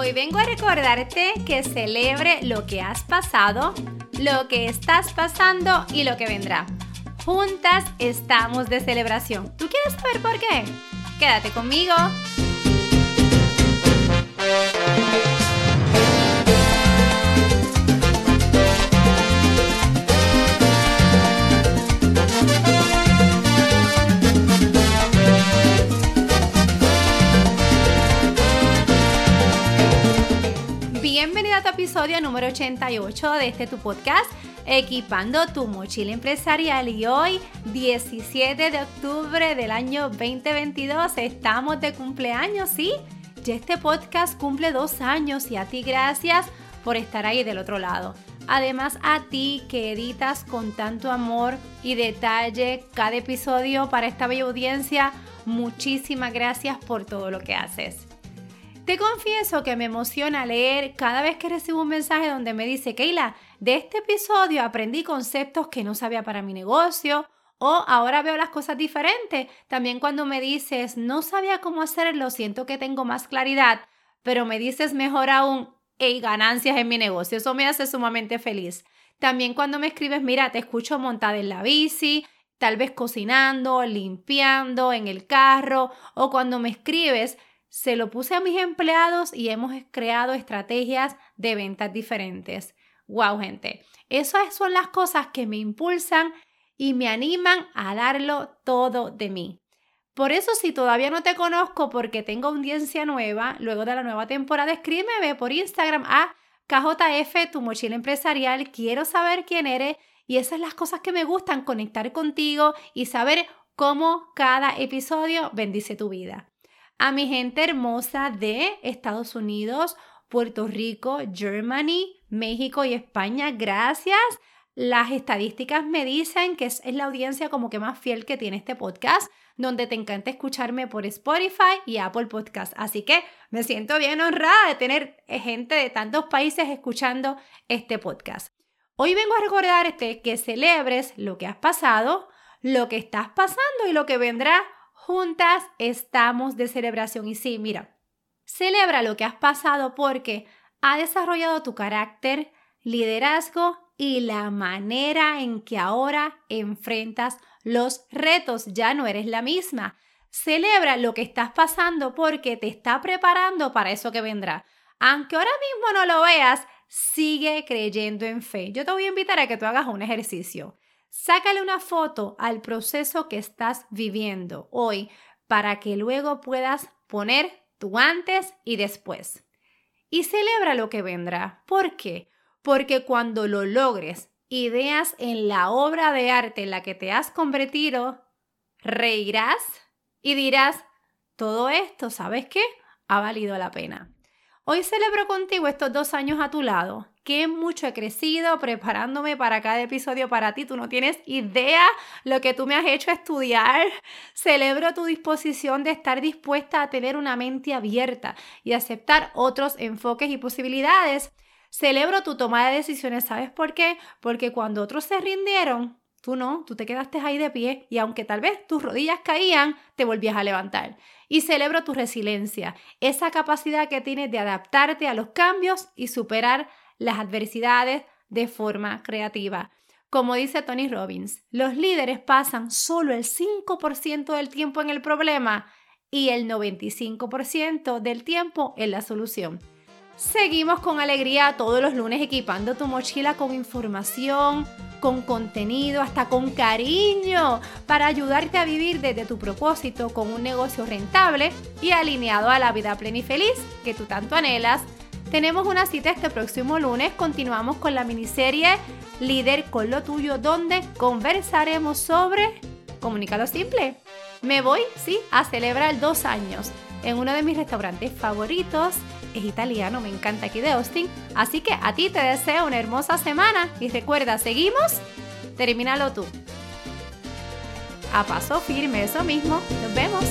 Hoy vengo a recordarte que celebre lo que has pasado, lo que estás pasando y lo que vendrá. Juntas estamos de celebración. ¿Tú quieres saber por qué? Quédate conmigo. Episodio número 88 de este tu podcast, Equipando tu mochila empresarial. Y hoy, 17 de octubre del año 2022, estamos de cumpleaños, ¿sí? Ya este podcast cumple dos años y a ti gracias por estar ahí del otro lado. Además a ti que editas con tanto amor y detalle cada episodio para esta bella audiencia, muchísimas gracias por todo lo que haces. Te confieso que me emociona leer cada vez que recibo un mensaje donde me dice, Keila, de este episodio aprendí conceptos que no sabía para mi negocio o ahora veo las cosas diferentes. También cuando me dices, no sabía cómo hacerlo, siento que tengo más claridad, pero me dices mejor aún, hey, ganancias en mi negocio. Eso me hace sumamente feliz. También cuando me escribes, mira, te escucho montada en la bici, tal vez cocinando, limpiando, en el carro, o cuando me escribes, se lo puse a mis empleados y hemos creado estrategias de ventas diferentes. Wow, gente. Esas son las cosas que me impulsan y me animan a darlo todo de mí. Por eso, si todavía no te conozco porque tengo audiencia nueva, luego de la nueva temporada, escríbeme por Instagram a KJF, tu mochila empresarial. Quiero saber quién eres y esas son las cosas que me gustan, conectar contigo y saber cómo cada episodio bendice tu vida a mi gente hermosa de Estados Unidos, Puerto Rico, Germany, México y España. Gracias. Las estadísticas me dicen que es, la audiencia como que más fiel que tiene este podcast, donde te encanta escucharme por Spotify y Apple Podcast. Así que me siento bien honrada de tener gente de tantos países escuchando este podcast. Hoy vengo a recordarte que celebres lo que has pasado, lo que estás pasando y lo que vendrá juntas estamos de celebración. Y sí, mira, celebra lo que has pasado porque ha desarrollado tu carácter, liderazgo y la manera en que ahora enfrentas los retos. Ya no eres la misma. Celebra lo que estás pasando porque te está preparando para eso que vendrá. Aunque ahora mismo no lo veas, sigue creyendo en fe. Yo te voy a invitar a que tú hagas un ejercicio. Sácale una foto al proceso que estás viviendo hoy para que luego puedas poner tu antes y después. Y celebra lo que vendrá. ¿Por qué? Porque cuando lo logres, ideas en la obra de arte en la que te has convertido, reirás y dirás, todo esto, ¿sabes qué? Ha valido la pena. Hoy celebro contigo estos dos años a tu lado. Qué mucho he crecido preparándome para cada episodio para ti. Tú no tienes idea lo que tú me has hecho estudiar. Celebro tu disposición de estar dispuesta a tener una mente abierta y aceptar otros enfoques y posibilidades. Celebro tu toma de decisiones. ¿Sabes por qué? Porque cuando otros se rindieron, Tú no, tú te quedaste ahí de pie y aunque tal vez tus rodillas caían, te volvías a levantar. Y celebro tu resiliencia, esa capacidad que tienes de adaptarte a los cambios y superar las adversidades de forma creativa. Como dice Tony Robbins, los líderes pasan solo el 5% del tiempo en el problema y el 95% del tiempo en la solución. Seguimos con alegría todos los lunes equipando tu mochila con información, con contenido, hasta con cariño, para ayudarte a vivir desde tu propósito con un negocio rentable y alineado a la vida plena y feliz que tú tanto anhelas. Tenemos una cita este próximo lunes, continuamos con la miniserie Líder con lo tuyo, donde conversaremos sobre Comunícalo Simple. Me voy, sí, a celebrar dos años en uno de mis restaurantes favoritos es italiano, me encanta aquí de Austin. Así que a ti te deseo una hermosa semana y recuerda, seguimos, termínalo tú. A paso firme, eso mismo. Nos vemos.